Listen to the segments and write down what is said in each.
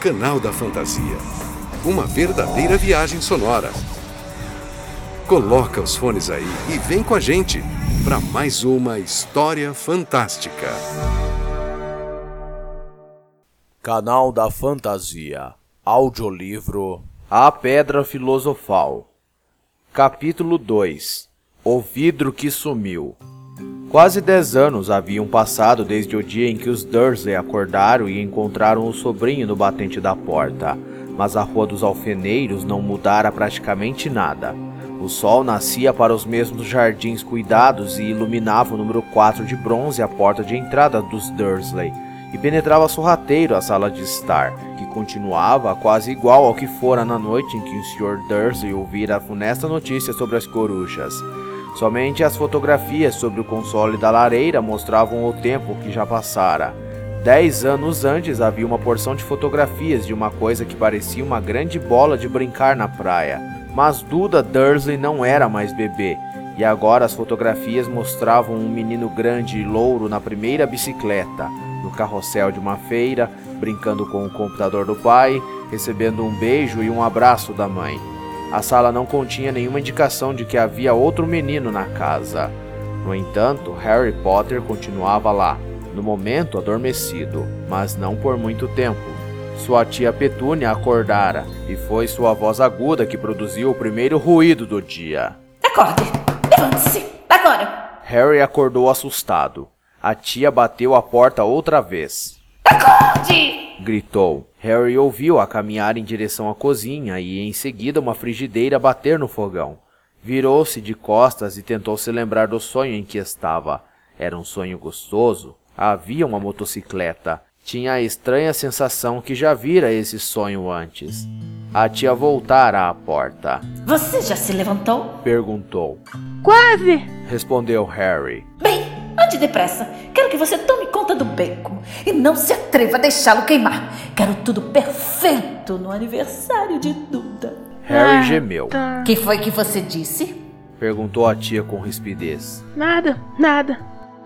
Canal da Fantasia. Uma verdadeira viagem sonora. Coloca os fones aí e vem com a gente para mais uma história fantástica. Canal da Fantasia. Audiolivro A Pedra Filosofal. Capítulo 2 O Vidro que Sumiu. Quase dez anos haviam passado desde o dia em que os Dursley acordaram e encontraram o sobrinho no batente da porta, mas a Rua dos Alfeneiros não mudara praticamente nada. O sol nascia para os mesmos jardins cuidados e iluminava o número 4 de bronze a porta de entrada dos Dursley, e penetrava sorrateiro a sala de estar, que continuava quase igual ao que fora na noite em que o Sr. Dursley ouvira a funesta notícia sobre as corujas. Somente as fotografias sobre o console da lareira mostravam o tempo que já passara. Dez anos antes havia uma porção de fotografias de uma coisa que parecia uma grande bola de brincar na praia. Mas Duda Dursley não era mais bebê, e agora as fotografias mostravam um menino grande e louro na primeira bicicleta, no carrossel de uma feira, brincando com o computador do pai, recebendo um beijo e um abraço da mãe. A sala não continha nenhuma indicação de que havia outro menino na casa. No entanto, Harry Potter continuava lá, no momento adormecido, mas não por muito tempo. Sua tia Petúnia acordara e foi sua voz aguda que produziu o primeiro ruído do dia. Acorde! Levante-se! Agora! Harry acordou assustado. A tia bateu a porta outra vez. Acorde! gritou. Harry ouviu-a caminhar em direção à cozinha e em seguida uma frigideira bater no fogão. Virou-se de costas e tentou se lembrar do sonho em que estava. Era um sonho gostoso. Havia uma motocicleta. Tinha a estranha sensação que já vira esse sonho antes. A tia voltara à porta. Você já se levantou? Perguntou. Quase! Respondeu Harry. Bem, ande depressa. Quero que você tome conta do beco e não se atreva a deixá-lo queimar. Quero tudo perfeito no aniversário de Duda. Harry Ah, gemeu. Tá. Que foi que você disse? Perguntou a tia com rispidez. Nada, nada.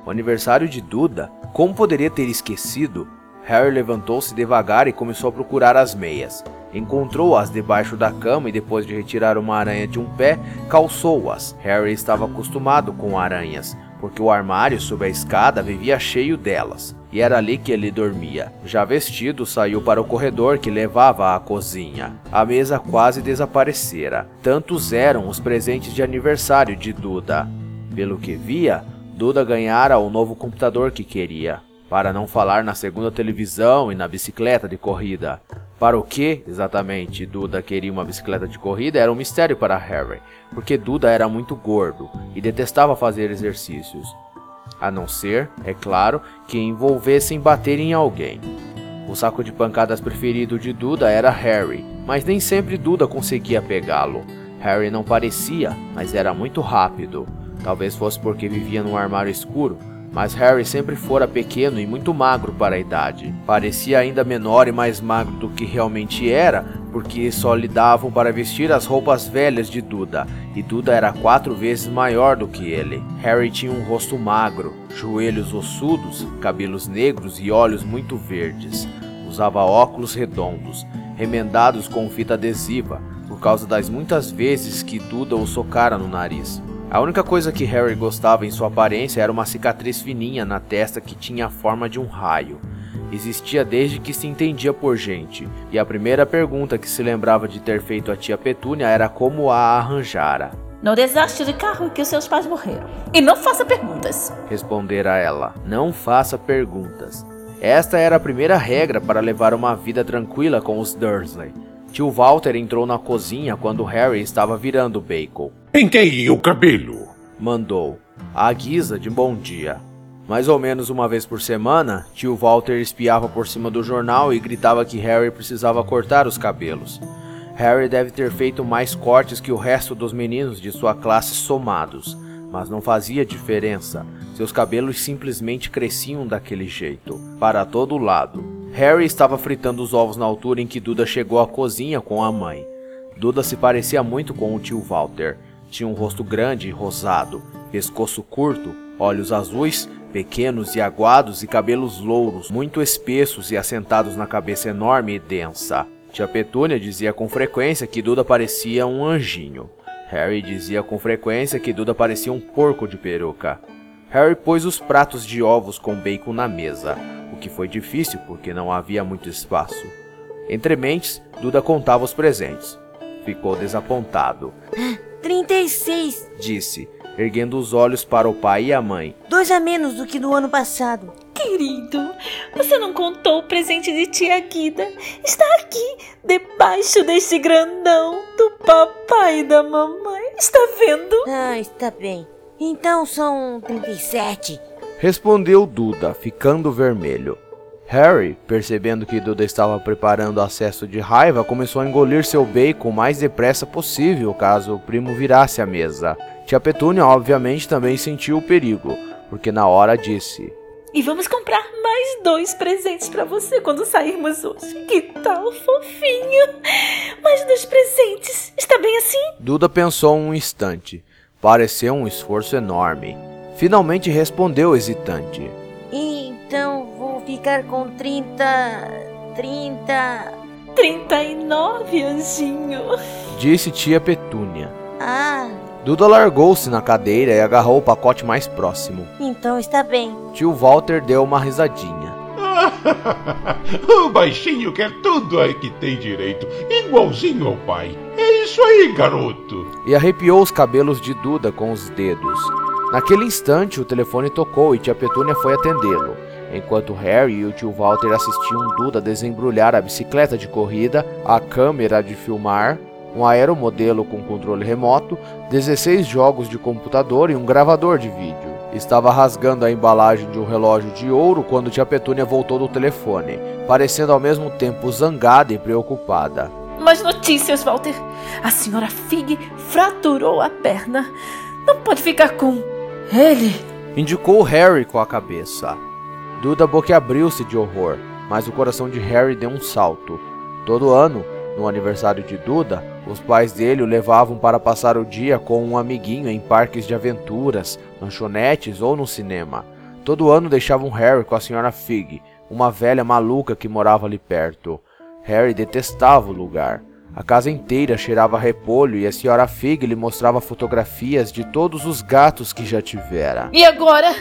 O aniversário de Duda? Como poderia ter esquecido? Harry levantou-se devagar e começou a procurar as meias. Encontrou-as debaixo da cama e depois de retirar uma aranha de um pé, calçou-as. Harry estava acostumado com aranhas, porque o armário sob a escada vivia cheio delas, e era ali que ele dormia. Já vestido, saiu para o corredor que levava à cozinha. A mesa quase desaparecera. Tantos eram os presentes de aniversário de Duda. Pelo que via, Duda ganhara o novo computador que queria, para não falar na segunda televisão e na bicicleta de corrida. Para o que, exatamente, Duda queria uma bicicleta de corrida era um mistério para Harry, porque Duda era muito gordo e detestava fazer exercícios. A não ser, é claro, que envolvessem bater em alguém. O saco de pancadas preferido de Duda era Harry, mas nem sempre Duda conseguia pegá-lo. Harry não parecia, mas era muito rápido. Talvez fosse porque vivia num armário escuro, mas Harry sempre fora pequeno e muito magro para a idade. Parecia ainda menor e mais magro do que realmente era, porque só lhe davam para vestir as roupas velhas de Duda, e Duda era quatro vezes maior do que ele. Harry tinha um rosto magro, joelhos ossudos, cabelos negros e olhos muito verdes. Usava óculos redondos, remendados com fita adesiva, por causa das muitas vezes que Duda o socara no nariz. A única coisa que Harry gostava em sua aparência era uma cicatriz fininha na testa que tinha a forma de um raio. Existia desde que se entendia por gente, e a primeira pergunta que se lembrava de ter feito a tia Petúnia era como a arranjara. No desastre de carro em que os seus pais morreram. E não faça perguntas. Respondera ela: Não faça perguntas. Esta era a primeira regra para levar uma vida tranquila com os Dursley. Tio Walter entrou na cozinha quando Harry estava virando bacon. Penteie o cabelo. Mandou, à guisa de bom dia. Mais ou menos uma vez por semana, tio Walter espiava por cima do jornal e gritava que Harry precisava cortar os cabelos. Harry deve ter feito mais cortes que o resto dos meninos de sua classe somados, mas não fazia diferença. Seus cabelos simplesmente cresciam daquele jeito, para todo lado. Harry estava fritando os ovos na altura em que Duda chegou à cozinha com a mãe. Duda se parecia muito com o tio Walter. Tinha um rosto grande e rosado, pescoço curto, olhos azuis, pequenos e aguados e cabelos louros, muito espessos e assentados na cabeça enorme e densa. Tia Petúnia dizia com frequência que Duda parecia um anjinho. Harry dizia com frequência que Duda parecia um porco de peruca. Harry pôs os pratos de ovos com bacon na mesa, que foi difícil porque não havia muito espaço. Entre mentes, Duda contava os presentes. Ficou desapontado. 36. Disse, erguendo os olhos para o pai e a mãe. Dois a menos do que no ano passado. Querido, você não contou o presente de tia Guida. Está aqui, debaixo deste grandão do papai e da mamãe. Está vendo? Ah, está bem. Então são 37. Respondeu Duda, ficando vermelho. Harry, percebendo que Duda estava preparando acesso de raiva, começou a engolir seu bacon o mais depressa possível caso o primo virasse a mesa. Tia Petúnia, obviamente, também sentiu o perigo, porque na hora disse: E vamos comprar mais dois presentes para você quando sairmos hoje. Que tal, fofinho? Mais dois presentes. Está bem assim? Duda pensou um instante. Pareceu um esforço enorme. Finalmente respondeu hesitante. Então vou ficar com 30. 30. 39, anjinho. Disse tia Petúnia. Ah, Duda largou-se na cadeira e agarrou o pacote mais próximo. então está bem. Tio Walter deu uma risadinha. o baixinho quer tudo aí que tem direito, igualzinho ao pai. É isso aí, garoto. e arrepiou os cabelos de Duda com os dedos. Naquele instante, o telefone tocou e tia Petúnia foi atendê-lo. Enquanto Harry e o tio Walter assistiam Duda desembrulhar a bicicleta de corrida, a câmera de filmar, um aeromodelo com controle remoto, 16 jogos de computador e um gravador de vídeo. Estava rasgando a embalagem de um relógio de ouro quando tia Petúnia voltou do telefone, parecendo ao mesmo tempo zangada e preocupada. Mais notícias, Walter. A senhora Fig fraturou a perna. Não pode ficar com ele. Indicou Harry com a cabeça. Duda boquiabriu-se de horror, mas o coração de Harry deu um salto. Todo ano, no aniversário de Duda, os pais dele o levavam para passar o dia com um amiguinho em parques de aventuras, lanchonetes ou no cinema. Todo ano deixavam Harry com a senhora Fig, uma velha maluca que morava ali perto. Harry detestava o lugar. A casa inteira cheirava a repolho e a senhora Fig lhe mostrava fotografias de todos os gatos que já tivera. E agora?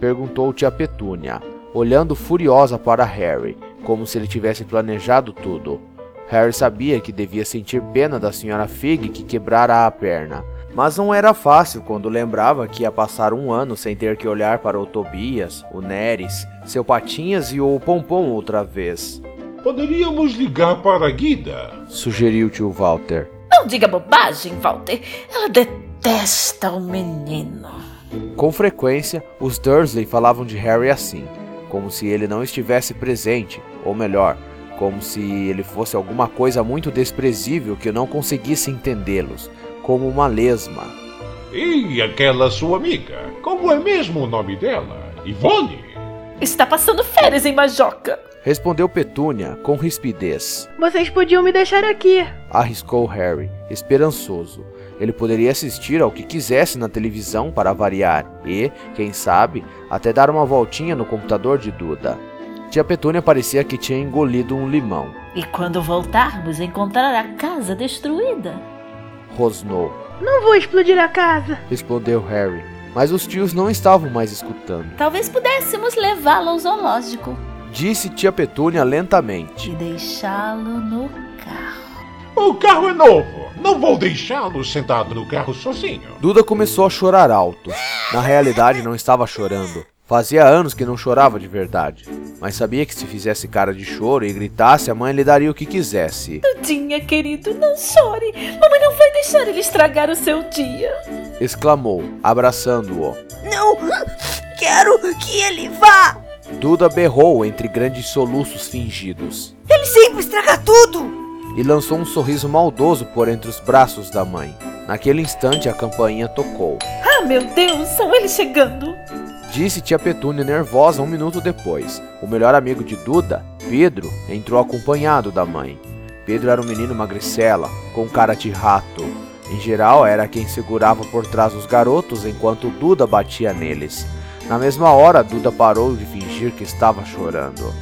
Perguntou tia Petúnia, olhando furiosa para Harry, como se ele tivesse planejado tudo. Harry sabia que devia sentir pena da senhora Fig que quebrara a perna, mas não era fácil quando lembrava que ia passar um ano sem ter que olhar para o Tobias, o Neres, seu Patinhas e o Pompom outra vez. Poderíamos ligar para a Guida. Sugeriu tio Walter. Não diga bobagem, Walter. Ela detesta o menino. Com frequência, os Dursley falavam de Harry assim, como se ele não estivesse presente, ou melhor, como se ele fosse alguma coisa muito desprezível que eu não conseguisse entendê-los, como uma lesma. E aquela sua amiga? Como é mesmo o nome dela? Ivone? Está passando férias em Majoca. Respondeu Petúnia com rispidez. Vocês podiam me deixar aqui. Arriscou Harry, esperançoso. Ele poderia assistir ao que quisesse na televisão para variar e, quem sabe, até dar uma voltinha no computador de Duda. Tia Petúnia parecia que tinha engolido um limão. E quando voltarmos, encontrar a casa destruída. Rosnou. Não vou explodir a casa. Respondeu Harry. Mas os tios não estavam mais escutando. Talvez pudéssemos levá-lo ao zoológico Disse tia Petúnia lentamente. e deixá-lo no carro. O carro é novo. Não vou deixá-lo sentado no carro sozinho. Duda começou a chorar alto. Na realidade, não estava chorando. Fazia anos que não chorava de verdade. Mas sabia que se fizesse cara de choro e gritasse, a mãe lhe daria o que quisesse. Dudinha, querido, não chore. Mamãe não vai deixar ele estragar o seu dia. Exclamou, abraçando-o. Não! Quero que ele vá! Duda berrou entre grandes soluços fingidos Ele sempre estraga tudo! e lançou um sorriso maldoso por entre os braços da mãe. Naquele instante, a campainha tocou. Ah, meu Deus, são eles chegando. Disse tia Petúnia nervosa um minuto depois. O melhor amigo de Duda, Pedro, entrou acompanhado da mãe. Pedro era um menino magricela, com cara de rato. Em geral, era quem segurava por trás os garotos enquanto Duda batia neles. Na mesma hora, Duda parou de fingir que estava chorando.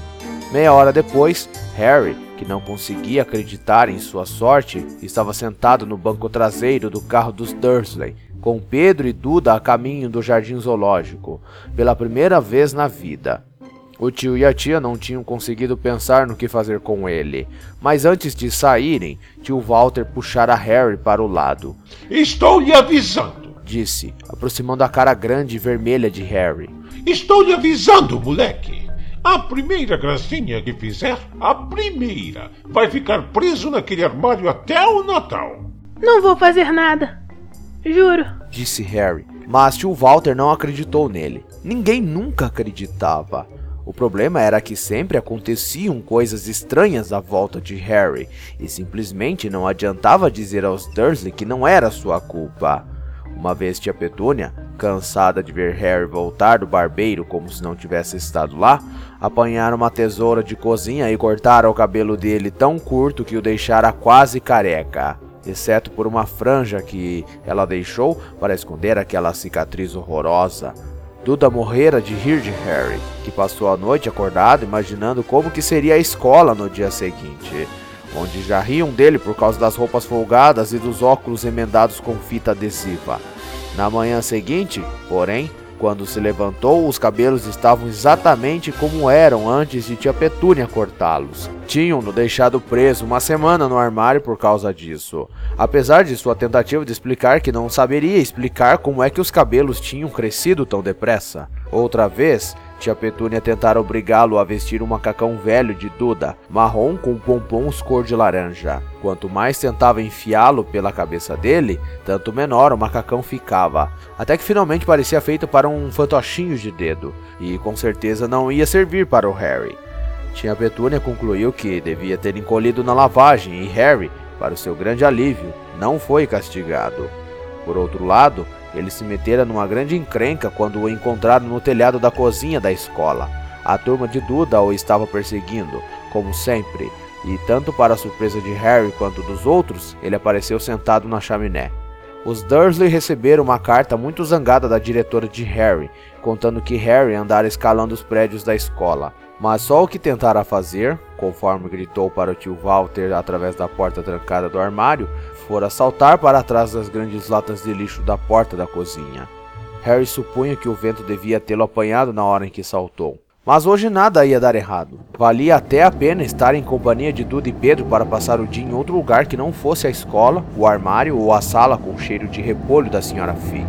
Meia hora depois, Harry, que não conseguia acreditar em sua sorte, estava sentado no banco traseiro do carro dos Dursley, com Pedro e Duda a caminho do jardim zoológico, pela primeira vez na vida. O tio e a tia não tinham conseguido pensar no que fazer com ele, mas antes de saírem, tio Walter puxara Harry para o lado. Estou lhe avisando, disse, aproximando a cara grande e vermelha de Harry. Estou lhe avisando, moleque. A primeira gracinha que fizer, a primeira, vai ficar preso naquele armário até o Natal. Não vou fazer nada. Juro, disse Harry. Mas tio Walter não acreditou nele. Ninguém nunca acreditava. O problema era que sempre aconteciam coisas estranhas à volta de Harry, e simplesmente não adiantava dizer aos Dursley que não era sua culpa. Uma vez tia Petúnia, cansada de ver Harry voltar do barbeiro como se não tivesse estado lá, apanharam uma tesoura de cozinha e cortaram o cabelo dele tão curto que o deixara quase careca, exceto por uma franja que ela deixou para esconder aquela cicatriz horrorosa. Duda morrera de rir de Harry, que passou a noite acordado imaginando como que seria a escola no dia seguinte, onde já riam dele por causa das roupas folgadas e dos óculos emendados com fita adesiva. Na manhã seguinte, porém, quando se levantou, os cabelos estavam exatamente como eram antes de tia Petúnia cortá-los. Tinham-no deixado preso uma semana no armário por causa disso. Apesar de sua tentativa de explicar que não saberia explicar como é que os cabelos tinham crescido tão depressa. Outra vez, Tia Petúnia tentara obrigá-lo a vestir um macacão velho de Duda, marrom com pompons cor de laranja. Quanto mais tentava enfiá-lo pela cabeça dele, tanto menor o macacão ficava, até que finalmente parecia feito para um fantochinho de dedo, e com certeza não ia servir para o Harry. Tia Petúnia concluiu que devia ter encolhido na lavagem e Harry, para o seu grande alívio, não foi castigado. Por outro lado, ele se metera numa grande encrenca quando o encontraram no telhado da cozinha da escola. A turma de Duda o estava perseguindo, como sempre, e tanto para a surpresa de Harry quanto dos outros, ele apareceu sentado na chaminé. Os Dursley receberam uma carta muito zangada da diretora de Harry, contando que Harry andara escalando os prédios da escola. Mas só o que tentara fazer, conforme gritou para o tio Walter através da porta trancada do armário, fora saltar para trás das grandes latas de lixo da porta da cozinha. Harry supunha que o vento devia tê-lo apanhado na hora em que saltou. Mas hoje nada ia dar errado. Valia até a pena estar em companhia de Duda e Pedro para passar o dia em outro lugar que não fosse a escola, o armário ou a sala com cheiro de repolho da senhora Fig.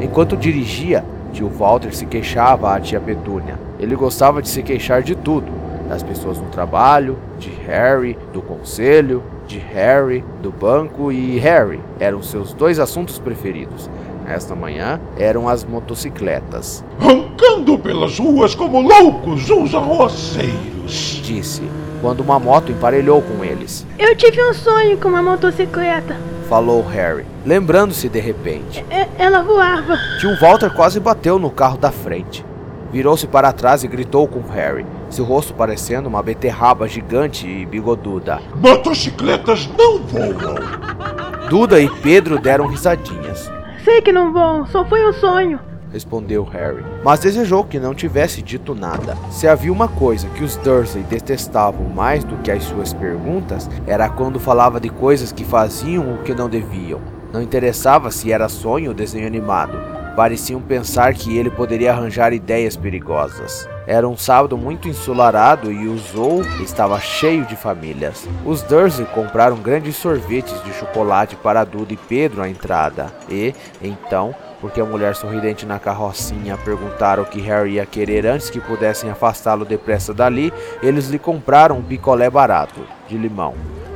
Enquanto dirigia, tio Walter se queixava à tia Petúnia. Ele gostava de se queixar de tudo, das pessoas no trabalho, de Harry, do conselho, de Harry, do banco e Harry eram seus dois assuntos preferidos. Esta manhã eram as motocicletas. Roncando pelas ruas como loucos uns arroceiros, disse, quando uma moto emparelhou com eles. Eu tive um sonho com uma motocicleta, falou Harry, lembrando-se de repente. E ela voava. Tio Walter quase bateu no carro da frente. Virou-se para trás e gritou com Harry, seu rosto parecendo uma beterraba gigante e bigoduda. Motocicletas não voam! Duda e Pedro deram risadinhas. Sei que não vão, só foi um sonho, respondeu Harry, mas desejou que não tivesse dito nada. Se havia uma coisa que os Dursley detestavam mais do que as suas perguntas, era quando falava de coisas que faziam o que não deviam. Não interessava se era sonho ou desenho animado, pareciam pensar que ele poderia arranjar ideias perigosas. Era um sábado muito ensolarado e o zoo estava cheio de famílias. Os Dursley compraram grandes sorvetes de chocolate para Duda e Pedro à entrada. E, então, porque a mulher sorridente na carrocinha perguntaram o que Harry ia querer antes que pudessem afastá-lo depressa dali, eles lhe compraram um picolé barato, de limão.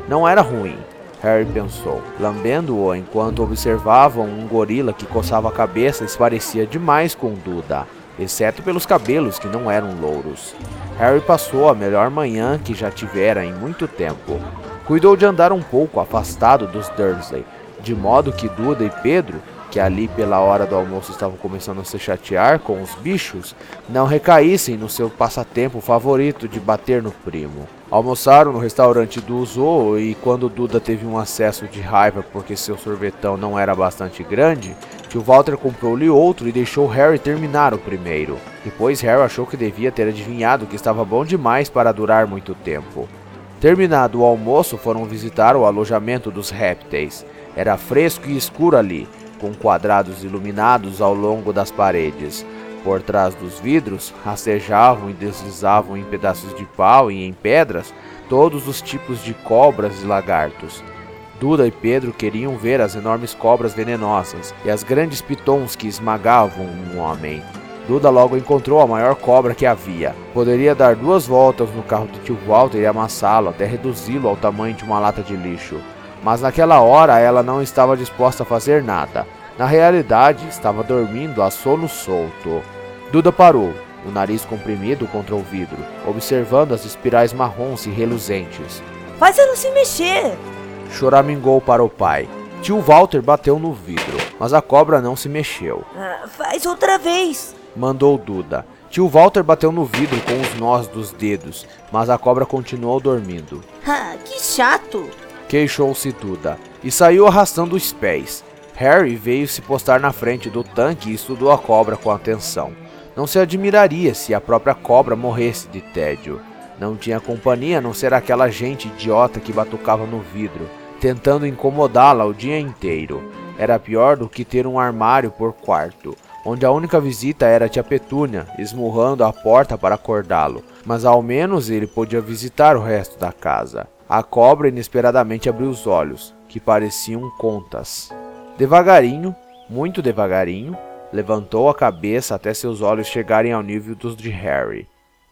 Não era ruim, Harry pensou, lambendo-o enquanto observavam um gorila que coçava a cabeça e se parecia demais com Duda, exceto pelos cabelos que não eram louros. Harry passou a melhor manhã que já tivera em muito tempo. Cuidou de andar um pouco afastado dos Dursley, de modo que Duda e Pedro que ali pela hora do almoço estavam começando a se chatear com os bichos, não recaíssem no seu passatempo favorito de bater no primo. Almoçaram no restaurante do Zoo e quando Duda teve um acesso de raiva porque seu sorvetão não era bastante grande, tio Walter comprou-lhe outro e deixou Harry terminar o primeiro. Depois Harry achou que devia ter adivinhado que estava bom demais para durar muito tempo. Terminado o almoço, foram visitar o alojamento dos répteis. Era fresco e escuro ali, com quadrados iluminados ao longo das paredes. Por trás dos vidros, rastejavam e deslizavam em pedaços de pau e em pedras todos os tipos de cobras e lagartos. Duda e Pedro queriam ver as enormes cobras venenosas e as grandes pitons que esmagavam um homem. Duda logo encontrou a maior cobra que havia. Poderia dar duas voltas no carro do tio Walter e amassá-lo até reduzi-lo ao tamanho de uma lata de lixo mas naquela hora ela não estava disposta a fazer nada. Na realidade, estava dormindo a sono solto. Duda parou, o nariz comprimido contra o vidro, observando as espirais marrons e reluzentes. Faz ela se mexer! Choramingou para o pai. Tio Walter bateu no vidro, mas a cobra não se mexeu. Ah, faz outra vez! Mandou Duda. Tio Walter bateu no vidro com os nós dos dedos, mas a cobra continuou dormindo. Ah, que chato! queixou-se Duda, e saiu arrastando os pés. Harry veio se postar na frente do tanque e estudou a cobra com atenção. Não se admiraria se a própria cobra morresse de tédio. Não tinha companhia a não ser aquela gente idiota que batucava no vidro, tentando incomodá-la o dia inteiro. Era pior do que ter um armário por quarto, onde a única visita era a tia Petúnia, esmurrando a porta para acordá-lo, mas ao menos ele podia visitar o resto da casa. A cobra inesperadamente abriu os olhos, que pareciam contas. Devagarinho, muito devagarinho, levantou a cabeça até seus olhos chegarem ao nível dos de Harry,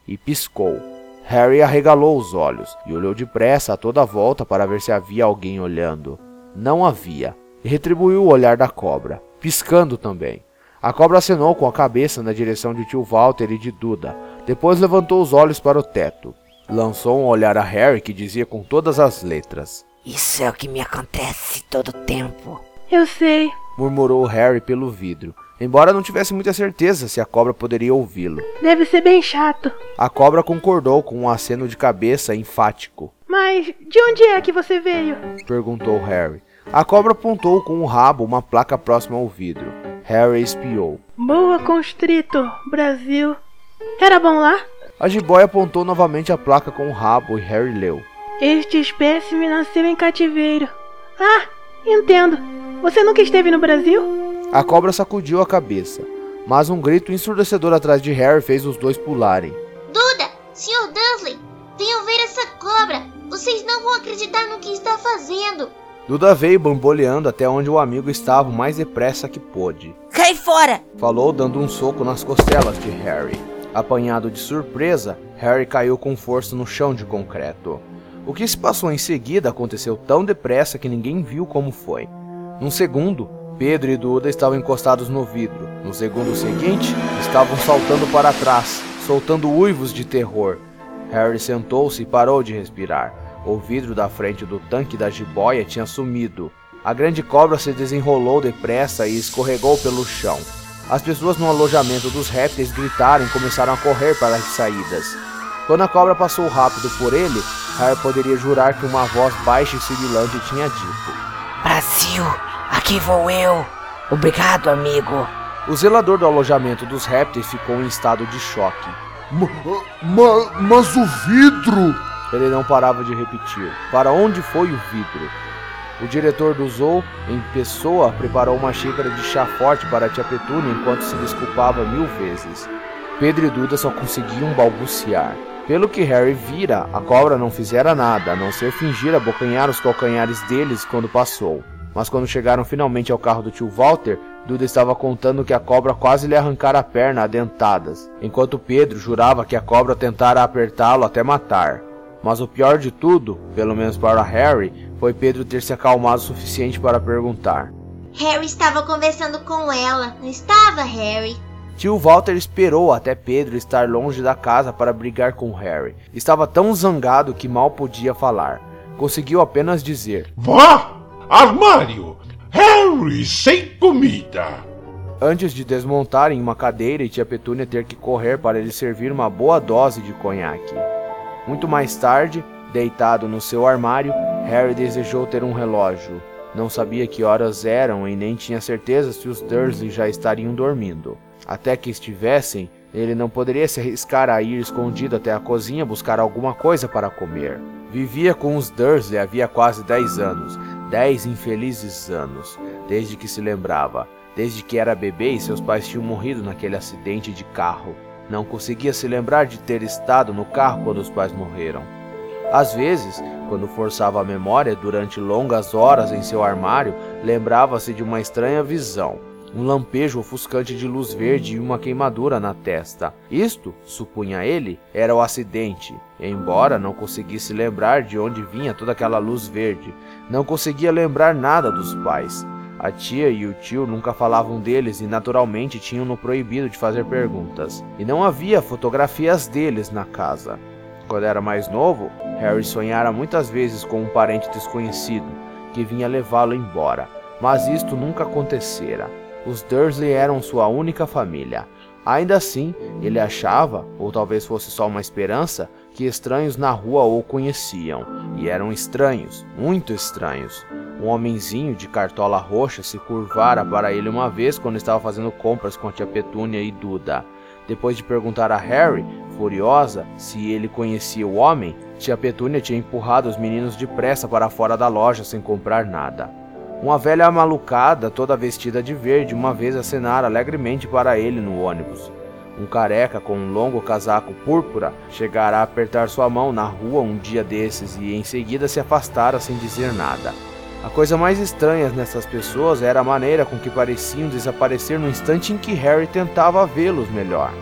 e piscou. Harry arregalou os olhos e olhou depressa a toda a volta para ver se havia alguém olhando. Não havia, e retribuiu o olhar da cobra, piscando também. A cobra acenou com a cabeça na direção de tio Walter e de Duda, depois levantou os olhos para o teto. Lançou um olhar a Harry que dizia com todas as letras: Isso é o que me acontece todo tempo. Eu sei, murmurou Harry pelo vidro, embora não tivesse muita certeza se a cobra poderia ouvi-lo. Deve ser bem chato. A cobra concordou com um aceno de cabeça enfático. Mas de onde é que você veio? perguntou Harry. A cobra apontou com o rabo uma placa próxima ao vidro. Harry espiou. Boa Constrito, Brasil. Era bom lá? A jiboia apontou novamente a placa com o rabo e Harry leu. Este espécime nasceu em cativeiro. Ah, entendo. Você nunca esteve no Brasil? A cobra sacudiu a cabeça, mas um grito ensurdecedor atrás de Harry fez os dois pularem. Duda, Sr. Dursley, venham ver essa cobra. Vocês não vão acreditar no que está fazendo. Duda veio bamboleando até onde o amigo estava o mais depressa que pôde. Cai fora! Falou dando um soco nas costelas de Harry. Apanhado de surpresa, Harry caiu com força no chão de concreto. O que se passou em seguida aconteceu tão depressa que ninguém viu como foi. Num segundo, Pedro e Duda estavam encostados no vidro. No segundo seguinte, estavam saltando para trás, soltando uivos de terror. Harry sentou-se e parou de respirar. O vidro da frente do tanque da jiboia tinha sumido. A grande cobra se desenrolou depressa e escorregou pelo chão. As pessoas no alojamento dos répteis gritaram e começaram a correr para as saídas. Quando a cobra passou rápido por ele, Harry poderia jurar que uma voz baixa e sibilante tinha dito: Brasil, aqui vou eu. Obrigado, amigo. O zelador do alojamento dos répteis ficou em estado de choque. Ma, ma, mas o vidro! Ele não parava de repetir: Para onde foi o vidro? O diretor do Zoo, em pessoa, preparou uma xícara de chá forte para a tia Petúnia enquanto se desculpava mil vezes. Pedro e Duda só conseguiam balbuciar. Pelo que Harry vira, a cobra não fizera nada, a não ser fingir abocanhar os calcanhares deles quando passou. Mas quando chegaram finalmente ao carro do tio Walter, Duda estava contando que a cobra quase lhe arrancara a perna a dentadas, enquanto Pedro jurava que a cobra tentara apertá-lo até matar. Mas o pior de tudo, pelo menos para Harry, foi Pedro ter se acalmado o suficiente para perguntar. Harry estava conversando com ela, não estava, Harry? Tio Walter esperou até Pedro estar longe da casa para brigar com Harry. Estava tão zangado que mal podia falar. Conseguiu apenas dizer: Vá! Armário! Harry sem comida! Antes de desmontarem uma cadeira e tia Petúnia ter que correr para lhe servir uma boa dose de conhaque. Muito mais tarde, deitado no seu armário, Harry desejou ter um relógio. Não sabia que horas eram e nem tinha certeza se os Dursley já estariam dormindo. Até que estivessem, ele não poderia se arriscar a ir escondido até a cozinha buscar alguma coisa para comer. Vivia com os Dursley havia quase 10 anos, 10 infelizes anos, desde que se lembrava, desde que era bebê e seus pais tinham morrido naquele acidente de carro. Não conseguia se lembrar de ter estado no carro quando os pais morreram. Às vezes, quando forçava a memória durante longas horas em seu armário, lembrava-se de uma estranha visão um lampejo ofuscante de luz verde e uma queimadura na testa. Isto, supunha ele, era o acidente, embora não conseguisse lembrar de onde vinha toda aquela luz verde. Não conseguia lembrar nada dos pais. A tia e o tio nunca falavam deles e naturalmente tinham-no proibido de fazer perguntas. E não havia fotografias deles na casa. Quando era mais novo, Harry sonhara muitas vezes com um parente desconhecido que vinha levá-lo embora, mas isto nunca acontecera. Os Dursley eram sua única família. Ainda assim, ele achava, ou talvez fosse só uma esperança, que estranhos na rua o conheciam. E eram estranhos, muito estranhos. Um homenzinho de cartola roxa se curvara para ele uma vez quando estava fazendo compras com a tia Petúnia e Duda. Depois de perguntar a Harry, furiosa, se ele conhecia o homem, tia Petúnia tinha empurrado os meninos depressa para fora da loja sem comprar nada. Uma velha malucada, toda vestida de verde, uma vez acenara alegremente para ele no ônibus. Um careca com um longo casaco púrpura chegara a apertar sua mão na rua um dia desses e em seguida se afastara sem dizer nada. A coisa mais estranha nessas pessoas era a maneira com que pareciam desaparecer no instante em que Harry tentava vê-los melhor.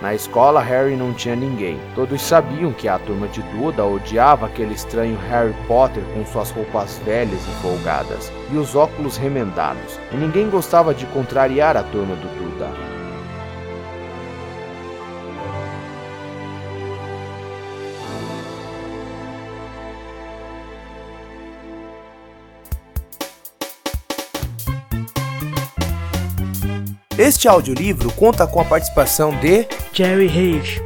Na escola, Harry não tinha ninguém. Todos sabiam que a turma de Duda odiava aquele estranho Harry Potter com suas roupas velhas e folgadas e os óculos remendados, e ninguém gostava de contrariar a turma do Duda. Este audiolivro conta com a participação de Jerry Hayes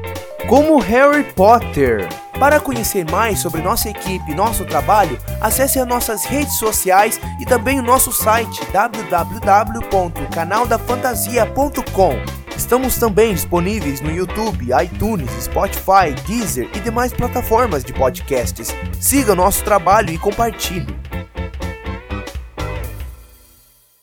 como Harry Potter. Para conhecer mais sobre nossa equipe e nosso trabalho, acesse as nossas redes sociais e também o nosso site www.canaldafantasia.com. Estamos também disponíveis no YouTube, iTunes, Spotify, Deezer e demais plataformas de podcasts. Siga nosso trabalho e compartilhe.